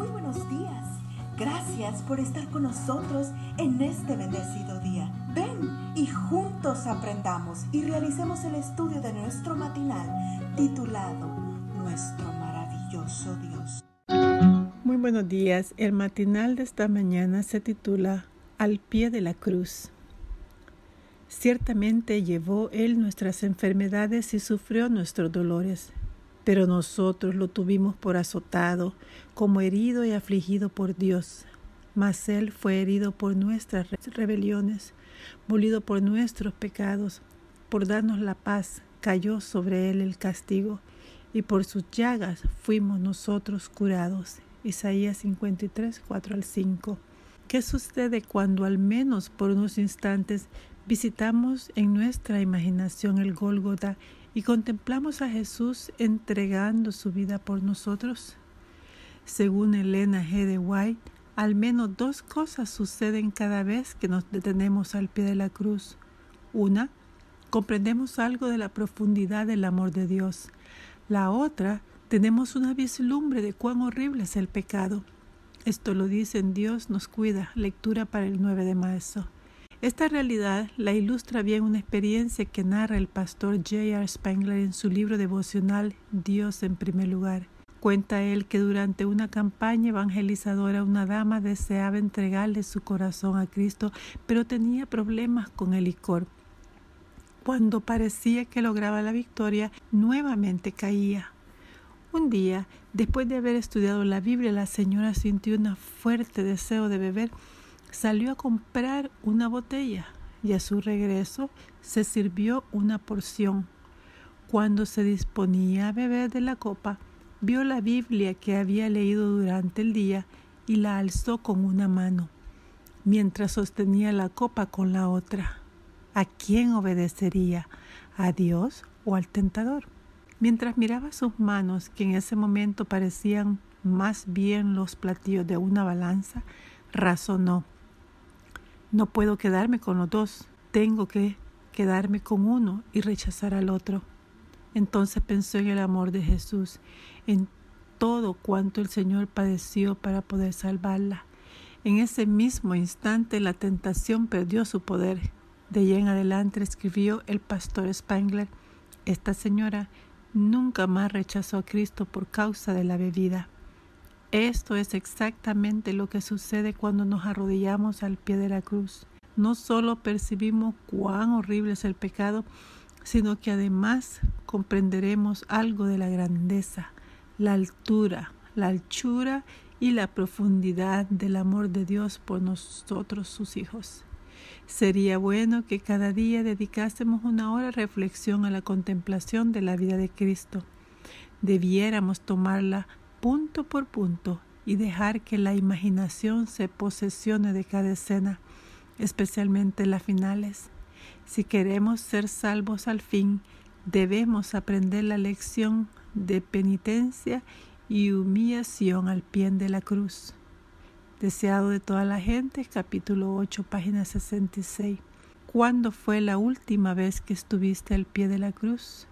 Muy buenos días. Gracias por estar con nosotros en este bendecido día. Ven y juntos aprendamos y realicemos el estudio de nuestro matinal titulado Nuestro maravilloso Dios. Muy buenos días. El matinal de esta mañana se titula Al pie de la cruz. Ciertamente llevó Él nuestras enfermedades y sufrió nuestros dolores pero nosotros lo tuvimos por azotado, como herido y afligido por Dios. Mas Él fue herido por nuestras rebeliones, molido por nuestros pecados, por darnos la paz, cayó sobre Él el castigo, y por sus llagas fuimos nosotros curados. Isaías 53, 4 al 5. ¿Qué sucede cuando al menos por unos instantes visitamos en nuestra imaginación el Gólgota y contemplamos a Jesús entregando su vida por nosotros? Según Elena G. de White, al menos dos cosas suceden cada vez que nos detenemos al pie de la cruz. Una, comprendemos algo de la profundidad del amor de Dios. La otra, tenemos una vislumbre de cuán horrible es el pecado. Esto lo dice en Dios nos cuida, lectura para el 9 de marzo. Esta realidad la ilustra bien una experiencia que narra el pastor J.R. Spangler en su libro devocional Dios en primer lugar. Cuenta él que durante una campaña evangelizadora una dama deseaba entregarle su corazón a Cristo, pero tenía problemas con el licor. Cuando parecía que lograba la victoria, nuevamente caía. Un día, después de haber estudiado la Biblia, la señora sintió un fuerte deseo de beber Salió a comprar una botella y a su regreso se sirvió una porción. Cuando se disponía a beber de la copa, vio la Biblia que había leído durante el día y la alzó con una mano, mientras sostenía la copa con la otra. ¿A quién obedecería? ¿A Dios o al tentador? Mientras miraba sus manos, que en ese momento parecían más bien los platillos de una balanza, razonó. No puedo quedarme con los dos, tengo que quedarme con uno y rechazar al otro. Entonces pensó en el amor de Jesús, en todo cuanto el Señor padeció para poder salvarla. En ese mismo instante la tentación perdió su poder. De allí en adelante escribió el pastor Spangler, esta señora nunca más rechazó a Cristo por causa de la bebida. Esto es exactamente lo que sucede cuando nos arrodillamos al pie de la cruz. No solo percibimos cuán horrible es el pecado, sino que además comprenderemos algo de la grandeza, la altura, la anchura y la profundidad del amor de Dios por nosotros sus hijos. Sería bueno que cada día dedicásemos una hora de reflexión a la contemplación de la vida de Cristo. Debiéramos tomarla punto por punto y dejar que la imaginación se posesione de cada escena, especialmente las finales. Si queremos ser salvos al fin, debemos aprender la lección de penitencia y humillación al pie de la cruz. Deseado de toda la gente, capítulo 8, página 66. ¿Cuándo fue la última vez que estuviste al pie de la cruz?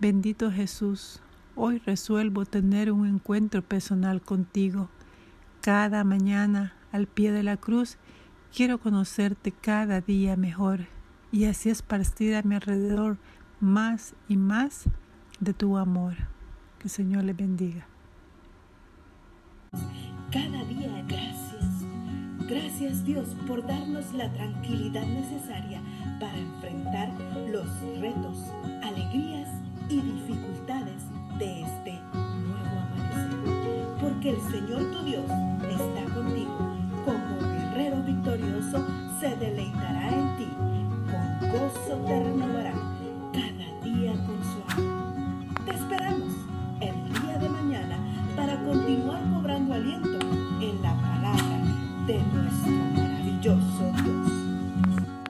Bendito Jesús, Hoy resuelvo tener un encuentro personal contigo. Cada mañana al pie de la cruz quiero conocerte cada día mejor y así esparcir a mi alrededor más y más de tu amor. Que el Señor le bendiga. Cada día gracias. Gracias Dios por darnos la tranquilidad necesaria para enfrentar los retos, alegrías el Señor tu Dios está contigo. Como guerrero victorioso se deleita